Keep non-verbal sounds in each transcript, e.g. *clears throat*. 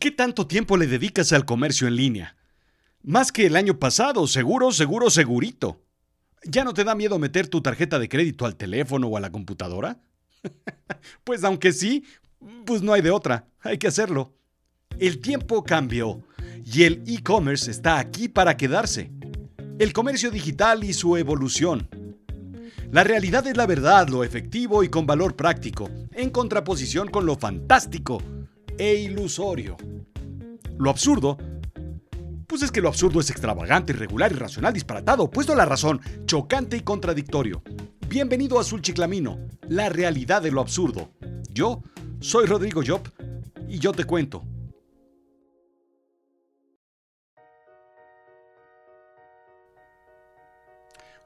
¿Qué tanto tiempo le dedicas al comercio en línea? Más que el año pasado, seguro, seguro, segurito. ¿Ya no te da miedo meter tu tarjeta de crédito al teléfono o a la computadora? *laughs* pues aunque sí, pues no hay de otra, hay que hacerlo. El tiempo cambió y el e-commerce está aquí para quedarse. El comercio digital y su evolución. La realidad es la verdad, lo efectivo y con valor práctico, en contraposición con lo fantástico e ilusorio. Lo absurdo, pues es que lo absurdo es extravagante, irregular, irracional, disparatado, puesto a la razón, chocante y contradictorio. Bienvenido a Azul Chiclamino, la realidad de lo absurdo. Yo soy Rodrigo Job y yo te cuento.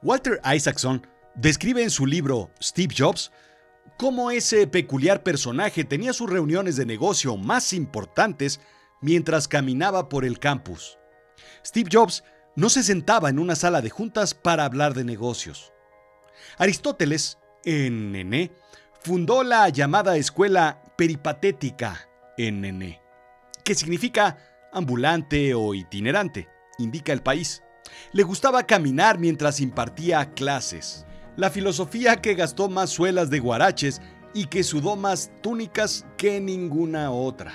Walter Isaacson describe en su libro Steve Jobs cómo ese peculiar personaje tenía sus reuniones de negocio más importantes mientras caminaba por el campus. Steve Jobs no se sentaba en una sala de juntas para hablar de negocios. Aristóteles, en Nené, fundó la llamada escuela peripatética en Nené, que significa ambulante o itinerante, indica el país. Le gustaba caminar mientras impartía clases la filosofía que gastó más suelas de guaraches y que sudó más túnicas que ninguna otra.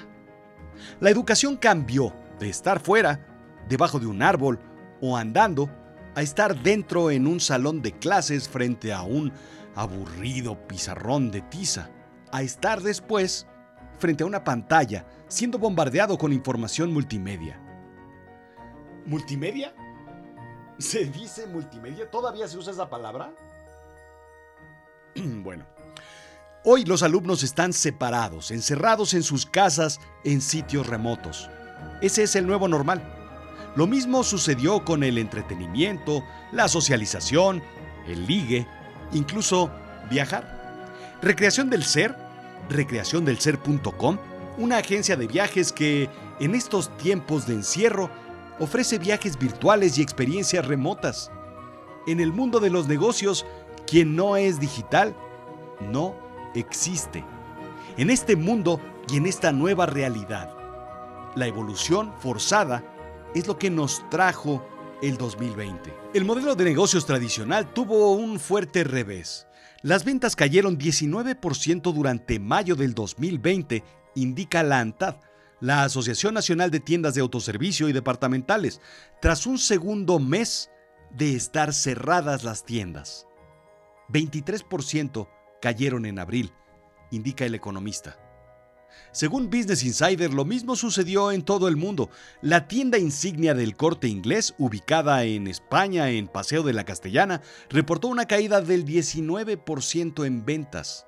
La educación cambió de estar fuera, debajo de un árbol o andando, a estar dentro en un salón de clases frente a un aburrido pizarrón de tiza, a estar después frente a una pantalla siendo bombardeado con información multimedia. ¿Multimedia? ¿Se dice multimedia? ¿Todavía se usa esa palabra? *clears throat* bueno, hoy los alumnos están separados, encerrados en sus casas en sitios remotos. Ese es el nuevo normal. Lo mismo sucedió con el entretenimiento, la socialización, el ligue, incluso viajar. Recreación del Ser, recreaciondelser.com, una agencia de viajes que en estos tiempos de encierro ofrece viajes virtuales y experiencias remotas. En el mundo de los negocios quien no es digital no existe. En este mundo y en esta nueva realidad, la evolución forzada es lo que nos trajo el 2020. El modelo de negocios tradicional tuvo un fuerte revés. Las ventas cayeron 19% durante mayo del 2020, indica la ANTAD, la Asociación Nacional de Tiendas de Autoservicio y Departamentales, tras un segundo mes de estar cerradas las tiendas. 23% cayeron en abril, indica el economista. Según Business Insider, lo mismo sucedió en todo el mundo. La tienda insignia del corte inglés, ubicada en España en Paseo de la Castellana, reportó una caída del 19% en ventas.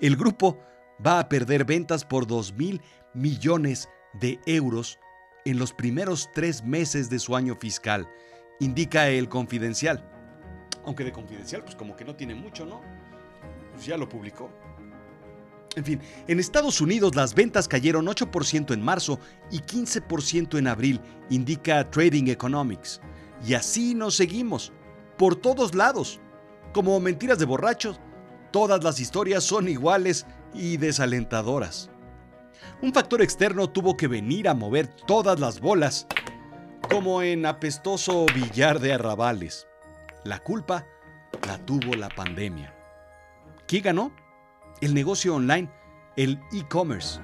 El grupo va a perder ventas por 2 mil millones de euros en los primeros tres meses de su año fiscal, indica el confidencial. Aunque de confidencial, pues como que no tiene mucho, ¿no? Pues ya lo publicó. En fin, en Estados Unidos las ventas cayeron 8% en marzo y 15% en abril, indica Trading Economics. Y así nos seguimos, por todos lados. Como mentiras de borrachos, todas las historias son iguales y desalentadoras. Un factor externo tuvo que venir a mover todas las bolas, como en apestoso billar de arrabales. La culpa la tuvo la pandemia. ¿Quién ganó? El negocio online, el e-commerce.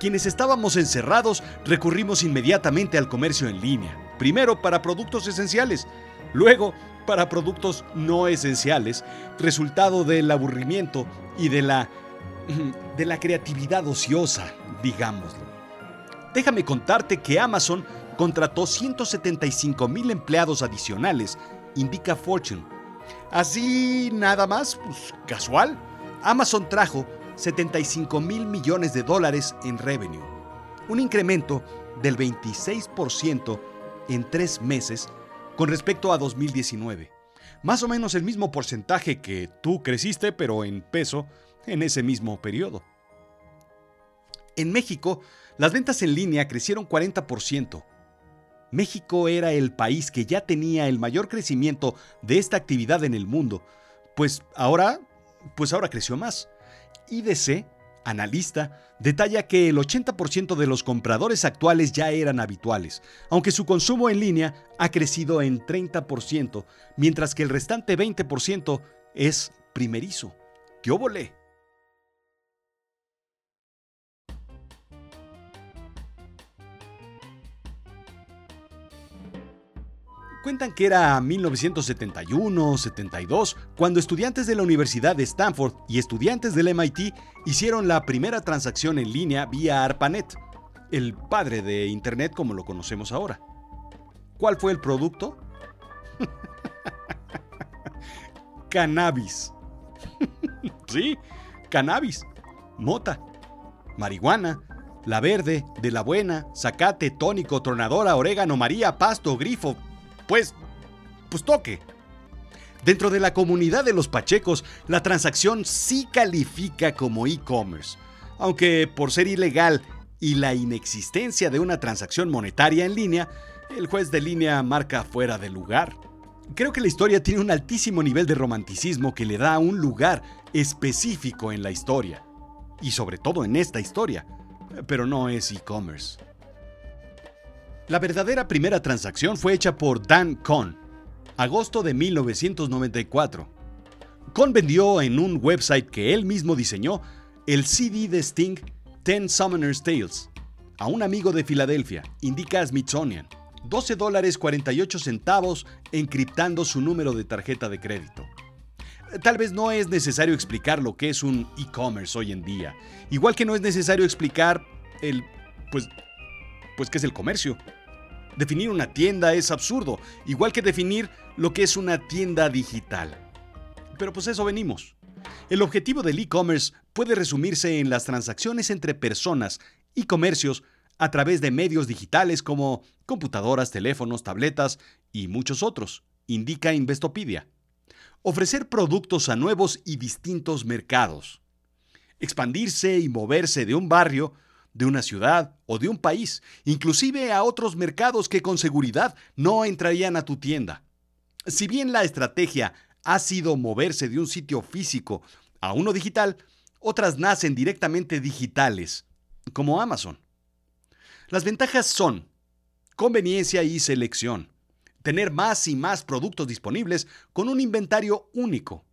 Quienes estábamos encerrados recurrimos inmediatamente al comercio en línea. Primero para productos esenciales, luego para productos no esenciales, resultado del aburrimiento y de la *clears throat* de la creatividad ociosa, digámoslo. Déjame contarte que Amazon contrató 175 mil empleados adicionales indica Fortune. Así nada más, pues casual, Amazon trajo 75 mil millones de dólares en revenue, un incremento del 26% en tres meses con respecto a 2019. Más o menos el mismo porcentaje que tú creciste, pero en peso, en ese mismo periodo. En México, las ventas en línea crecieron 40%, México era el país que ya tenía el mayor crecimiento de esta actividad en el mundo, pues ahora, pues ahora creció más. IDC analista, detalla que el 80% de los compradores actuales ya eran habituales, aunque su consumo en línea ha crecido en 30%, mientras que el restante 20% es primerizo. ¡Qué óvole! Cuentan que era 1971-72 cuando estudiantes de la Universidad de Stanford y estudiantes del MIT hicieron la primera transacción en línea vía ARPANET, el padre de Internet como lo conocemos ahora. ¿Cuál fue el producto? *laughs* cannabis. *laughs* sí, cannabis. Mota. Marihuana. La verde, de la buena, zacate, tónico, tronadora, orégano, maría, pasto, grifo, pues, pues toque. Dentro de la comunidad de los pachecos, la transacción sí califica como e-commerce, aunque por ser ilegal y la inexistencia de una transacción monetaria en línea, el juez de línea marca fuera de lugar. Creo que la historia tiene un altísimo nivel de romanticismo que le da un lugar específico en la historia, y sobre todo en esta historia, pero no es e-commerce. La verdadera primera transacción fue hecha por Dan Kohn, agosto de 1994. Kohn vendió en un website que él mismo diseñó el CD de Sting Ten Summoner's Tales a un amigo de Filadelfia, indica Smithsonian, 12 dólares 48 centavos encriptando su número de tarjeta de crédito. Tal vez no es necesario explicar lo que es un e-commerce hoy en día, igual que no es necesario explicar el, pues, pues qué es el comercio. Definir una tienda es absurdo, igual que definir lo que es una tienda digital. Pero pues eso venimos. El objetivo del e-commerce puede resumirse en las transacciones entre personas y comercios a través de medios digitales como computadoras, teléfonos, tabletas y muchos otros, indica Investopedia. Ofrecer productos a nuevos y distintos mercados. Expandirse y moverse de un barrio de una ciudad o de un país, inclusive a otros mercados que con seguridad no entrarían a tu tienda. Si bien la estrategia ha sido moverse de un sitio físico a uno digital, otras nacen directamente digitales, como Amazon. Las ventajas son conveniencia y selección, tener más y más productos disponibles con un inventario único.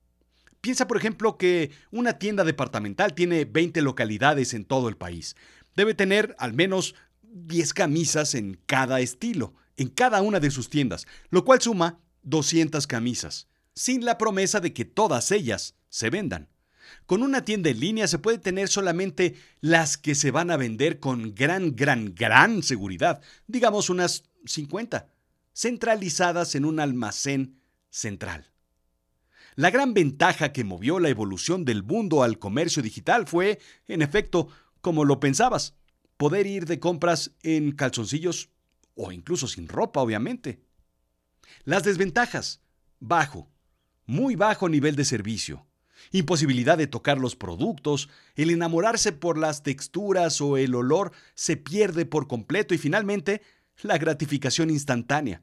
Piensa, por ejemplo, que una tienda departamental tiene 20 localidades en todo el país, Debe tener al menos 10 camisas en cada estilo, en cada una de sus tiendas, lo cual suma 200 camisas, sin la promesa de que todas ellas se vendan. Con una tienda en línea se puede tener solamente las que se van a vender con gran, gran, gran seguridad, digamos unas 50, centralizadas en un almacén central. La gran ventaja que movió la evolución del mundo al comercio digital fue, en efecto, como lo pensabas, poder ir de compras en calzoncillos o incluso sin ropa, obviamente. Las desventajas, bajo, muy bajo nivel de servicio, imposibilidad de tocar los productos, el enamorarse por las texturas o el olor se pierde por completo y finalmente la gratificación instantánea.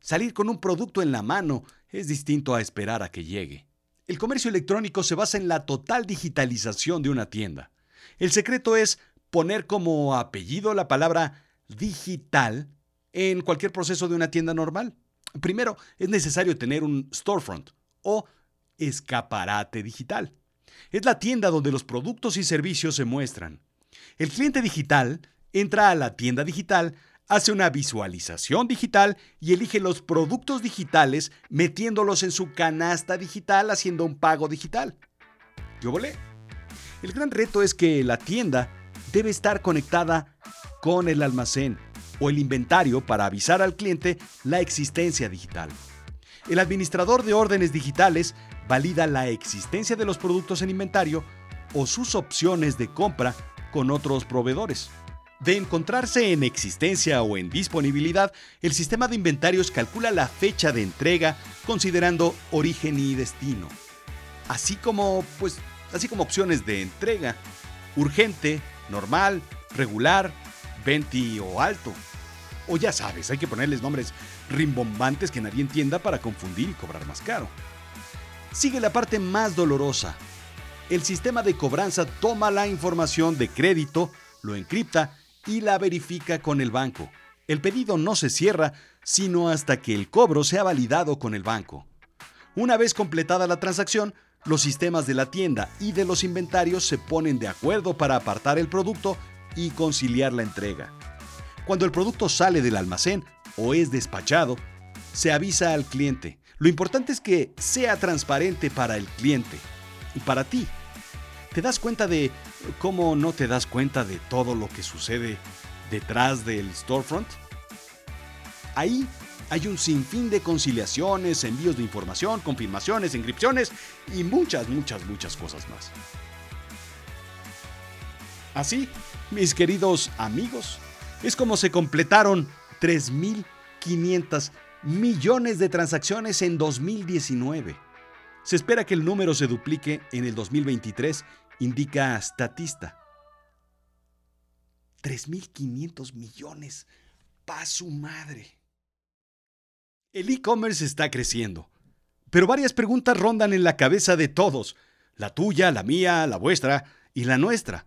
Salir con un producto en la mano es distinto a esperar a que llegue. El comercio electrónico se basa en la total digitalización de una tienda. El secreto es poner como apellido la palabra digital en cualquier proceso de una tienda normal. Primero, es necesario tener un storefront o escaparate digital. Es la tienda donde los productos y servicios se muestran. El cliente digital entra a la tienda digital, hace una visualización digital y elige los productos digitales metiéndolos en su canasta digital haciendo un pago digital. ¿Yo volé? El gran reto es que la tienda debe estar conectada con el almacén o el inventario para avisar al cliente la existencia digital. El administrador de órdenes digitales valida la existencia de los productos en inventario o sus opciones de compra con otros proveedores. De encontrarse en existencia o en disponibilidad, el sistema de inventarios calcula la fecha de entrega considerando origen y destino, así como pues así como opciones de entrega, urgente, normal, regular, 20 o alto. O ya sabes, hay que ponerles nombres rimbombantes que nadie entienda para confundir y cobrar más caro. Sigue la parte más dolorosa, el sistema de cobranza toma la información de crédito, lo encripta y la verifica con el banco. El pedido no se cierra sino hasta que el cobro sea validado con el banco. Una vez completada la transacción, los sistemas de la tienda y de los inventarios se ponen de acuerdo para apartar el producto y conciliar la entrega. Cuando el producto sale del almacén o es despachado, se avisa al cliente. Lo importante es que sea transparente para el cliente y para ti. ¿Te das cuenta de cómo no te das cuenta de todo lo que sucede detrás del storefront? Ahí hay un sinfín de conciliaciones, envíos de información, confirmaciones, inscripciones y muchas, muchas, muchas cosas más. Así, mis queridos amigos, es como se completaron 3.500 millones de transacciones en 2019. Se espera que el número se duplique en el 2023, indica Statista. 3.500 millones. ¡Pa su madre! El e-commerce está creciendo, pero varias preguntas rondan en la cabeza de todos, la tuya, la mía, la vuestra y la nuestra.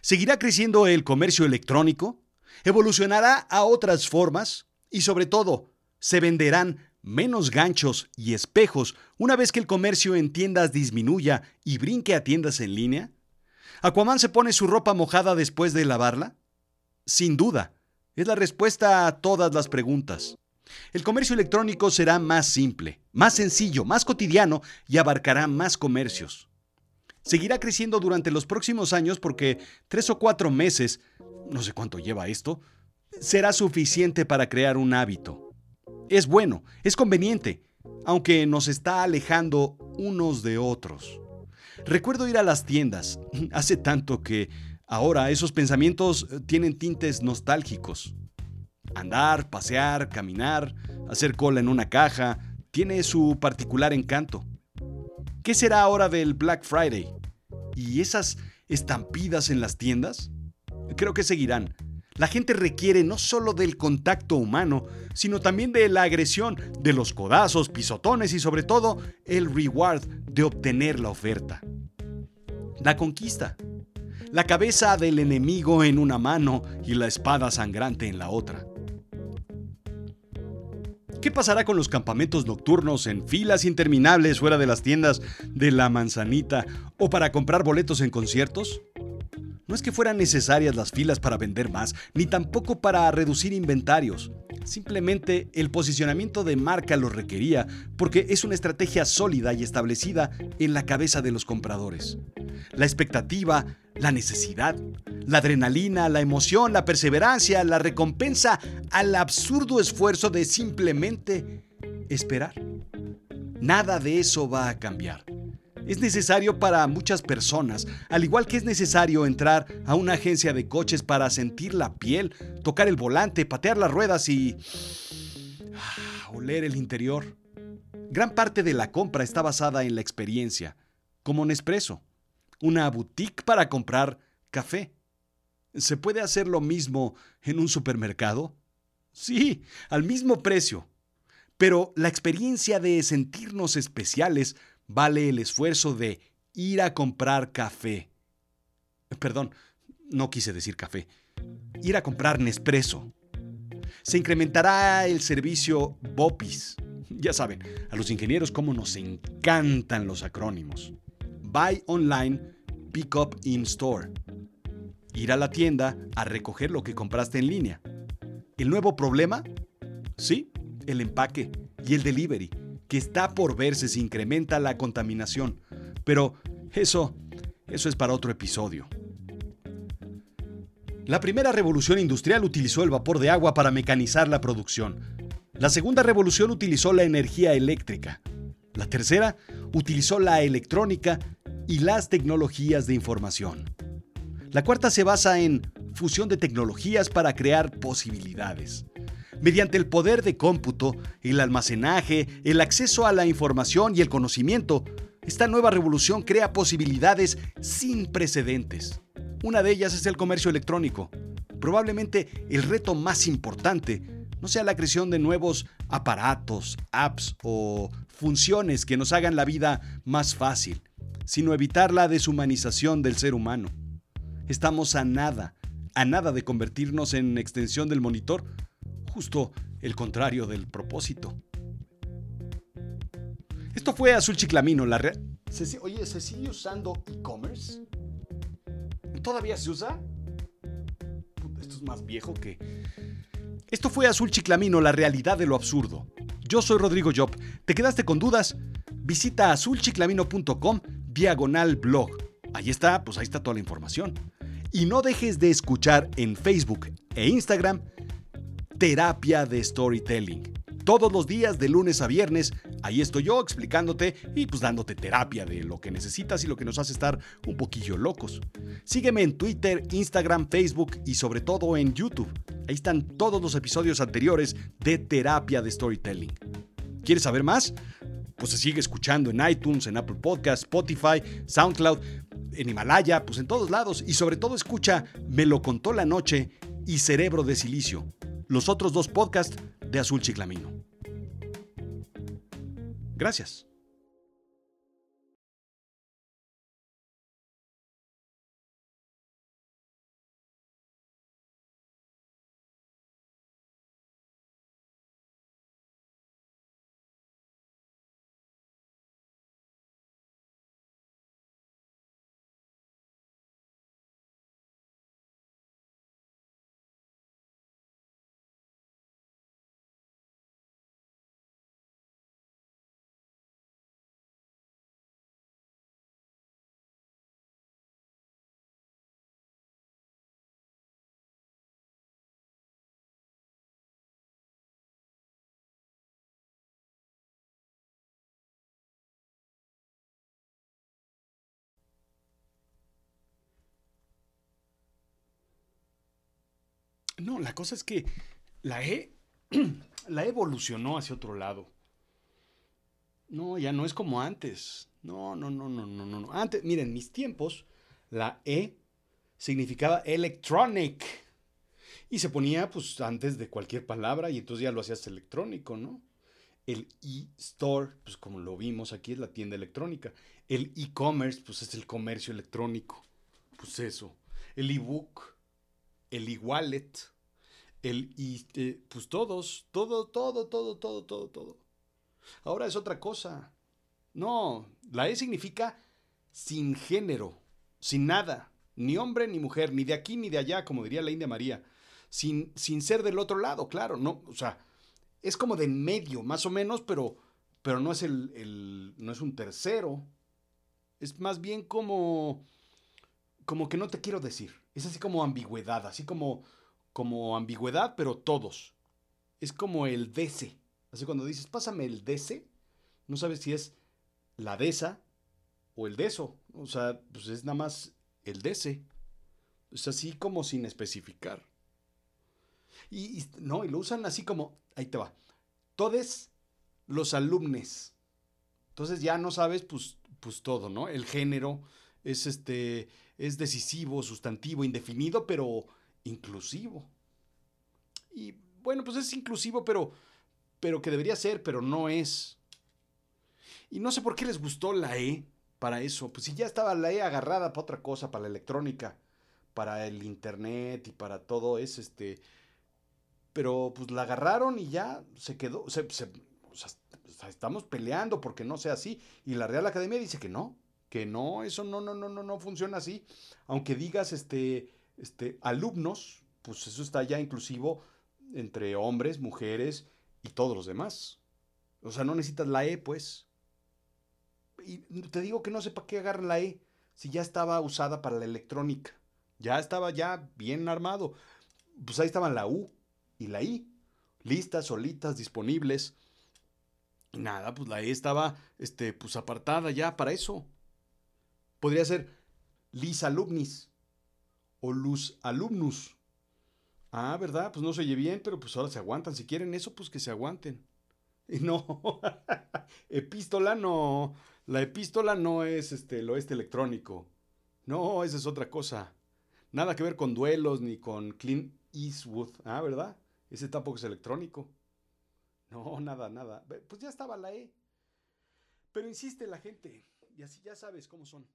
¿Seguirá creciendo el comercio electrónico? ¿Evolucionará a otras formas? Y sobre todo, ¿se venderán menos ganchos y espejos una vez que el comercio en tiendas disminuya y brinque a tiendas en línea? ¿Aquaman se pone su ropa mojada después de lavarla? Sin duda, es la respuesta a todas las preguntas. El comercio electrónico será más simple, más sencillo, más cotidiano y abarcará más comercios. Seguirá creciendo durante los próximos años porque tres o cuatro meses, no sé cuánto lleva esto, será suficiente para crear un hábito. Es bueno, es conveniente, aunque nos está alejando unos de otros. Recuerdo ir a las tiendas, *laughs* hace tanto que ahora esos pensamientos tienen tintes nostálgicos. Andar, pasear, caminar, hacer cola en una caja, tiene su particular encanto. ¿Qué será ahora del Black Friday? ¿Y esas estampidas en las tiendas? Creo que seguirán. La gente requiere no solo del contacto humano, sino también de la agresión, de los codazos, pisotones y sobre todo el reward de obtener la oferta. La conquista. La cabeza del enemigo en una mano y la espada sangrante en la otra. ¿Qué pasará con los campamentos nocturnos en filas interminables fuera de las tiendas de la manzanita o para comprar boletos en conciertos? No es que fueran necesarias las filas para vender más, ni tampoco para reducir inventarios. Simplemente el posicionamiento de marca lo requería porque es una estrategia sólida y establecida en la cabeza de los compradores. La expectativa, la necesidad, la adrenalina, la emoción, la perseverancia, la recompensa al absurdo esfuerzo de simplemente esperar. Nada de eso va a cambiar. Es necesario para muchas personas, al igual que es necesario entrar a una agencia de coches para sentir la piel, tocar el volante, patear las ruedas y ah, oler el interior. Gran parte de la compra está basada en la experiencia, como Nespresso, una boutique para comprar café. ¿Se puede hacer lo mismo en un supermercado? Sí, al mismo precio. Pero la experiencia de sentirnos especiales vale el esfuerzo de ir a comprar café. Perdón, no quise decir café. Ir a comprar Nespresso. Se incrementará el servicio BOPIS. Ya saben, a los ingenieros cómo nos encantan los acrónimos. Buy Online, Pick Up in Store ir a la tienda a recoger lo que compraste en línea. ¿El nuevo problema? Sí, el empaque y el delivery, que está por verse si incrementa la contaminación. Pero eso, eso es para otro episodio. La primera revolución industrial utilizó el vapor de agua para mecanizar la producción. La segunda revolución utilizó la energía eléctrica. La tercera utilizó la electrónica y las tecnologías de información. La cuarta se basa en fusión de tecnologías para crear posibilidades. Mediante el poder de cómputo, el almacenaje, el acceso a la información y el conocimiento, esta nueva revolución crea posibilidades sin precedentes. Una de ellas es el comercio electrónico. Probablemente el reto más importante no sea la creación de nuevos aparatos, apps o funciones que nos hagan la vida más fácil, sino evitar la deshumanización del ser humano. Estamos a nada, a nada de convertirnos en extensión del monitor, justo el contrario del propósito. Esto fue Azul Chiclamino, la red. Oye, ¿se sigue usando e-commerce? ¿Todavía se usa? Esto es más viejo que... Esto fue Azul Chiclamino, la realidad de lo absurdo. Yo soy Rodrigo Job. ¿Te quedaste con dudas? Visita azulchiclamino.com diagonal blog. Ahí está, pues ahí está toda la información. Y no dejes de escuchar en Facebook e Instagram Terapia de Storytelling. Todos los días de lunes a viernes, ahí estoy yo explicándote y pues dándote terapia de lo que necesitas y lo que nos hace estar un poquillo locos. Sígueme en Twitter, Instagram, Facebook y sobre todo en YouTube. Ahí están todos los episodios anteriores de Terapia de Storytelling. ¿Quieres saber más? Pues se sigue escuchando en iTunes, en Apple Podcasts, Spotify, SoundCloud, en Himalaya, pues en todos lados. Y sobre todo escucha Me lo contó la noche y Cerebro de Silicio, los otros dos podcasts de Azul Chiclamino. Gracias. No, la cosa es que la E, *clears throat* la evolucionó hacia otro lado. No, ya no es como antes. No, no, no, no, no, no. Antes, miren, mis tiempos, la E significaba electronic. Y se ponía pues antes de cualquier palabra y entonces ya lo hacías electrónico, ¿no? El e-store, pues como lo vimos aquí, es la tienda electrónica. El e-commerce, pues es el comercio electrónico. Pues eso. El e-book, el e-wallet, el y eh, pues todos, todo, todo, todo, todo, todo, todo. Ahora es otra cosa. No, la E significa sin género, sin nada, ni hombre ni mujer, ni de aquí ni de allá, como diría la India María, sin, sin ser del otro lado, claro, no, o sea, es como de en medio, más o menos, pero, pero no es el, el, no es un tercero, es más bien como, como que no te quiero decir. Es así como ambigüedad, así como, como ambigüedad, pero todos. Es como el dese. Así cuando dices, pásame el dese, no sabes si es la desa o el deso. O sea, pues es nada más el dese. Es así como sin especificar. Y, no, y lo usan así como, ahí te va. Todes los alumnes. Entonces ya no sabes, pues, pues todo, ¿no? El género es este, es decisivo, sustantivo, indefinido, pero inclusivo. Y bueno, pues es inclusivo, pero, pero que debería ser, pero no es. Y no sé por qué les gustó la E para eso. Pues si ya estaba la E agarrada para otra cosa, para la electrónica, para el internet y para todo eso, este. Pero pues la agarraron y ya se quedó. Se, estamos peleando porque no sea así. Y la Real Academia dice que no que no, eso no, no, no, no, no funciona así. Aunque digas este, este, alumnos, pues eso está ya inclusivo entre hombres, mujeres y todos los demás. O sea, no necesitas la E, pues. Y te digo que no sé para qué agarrar la E si ya estaba usada para la electrónica. Ya estaba ya bien armado. Pues ahí estaban la U y la I. Listas, solitas, disponibles. Y nada, pues la E estaba este, pues apartada ya para eso. Podría ser lis alumnis o luz alumnus. Ah, ¿verdad? Pues no se oye bien, pero pues ahora se aguantan. Si quieren eso, pues que se aguanten. Y no, *laughs* epístola no. La epístola no es este, el electrónico. No, esa es otra cosa. Nada que ver con duelos ni con Clint Eastwood. Ah, ¿verdad? Ese tampoco es electrónico. No, nada, nada. Pues ya estaba la E. Pero insiste la gente Y así ya sabes cómo son.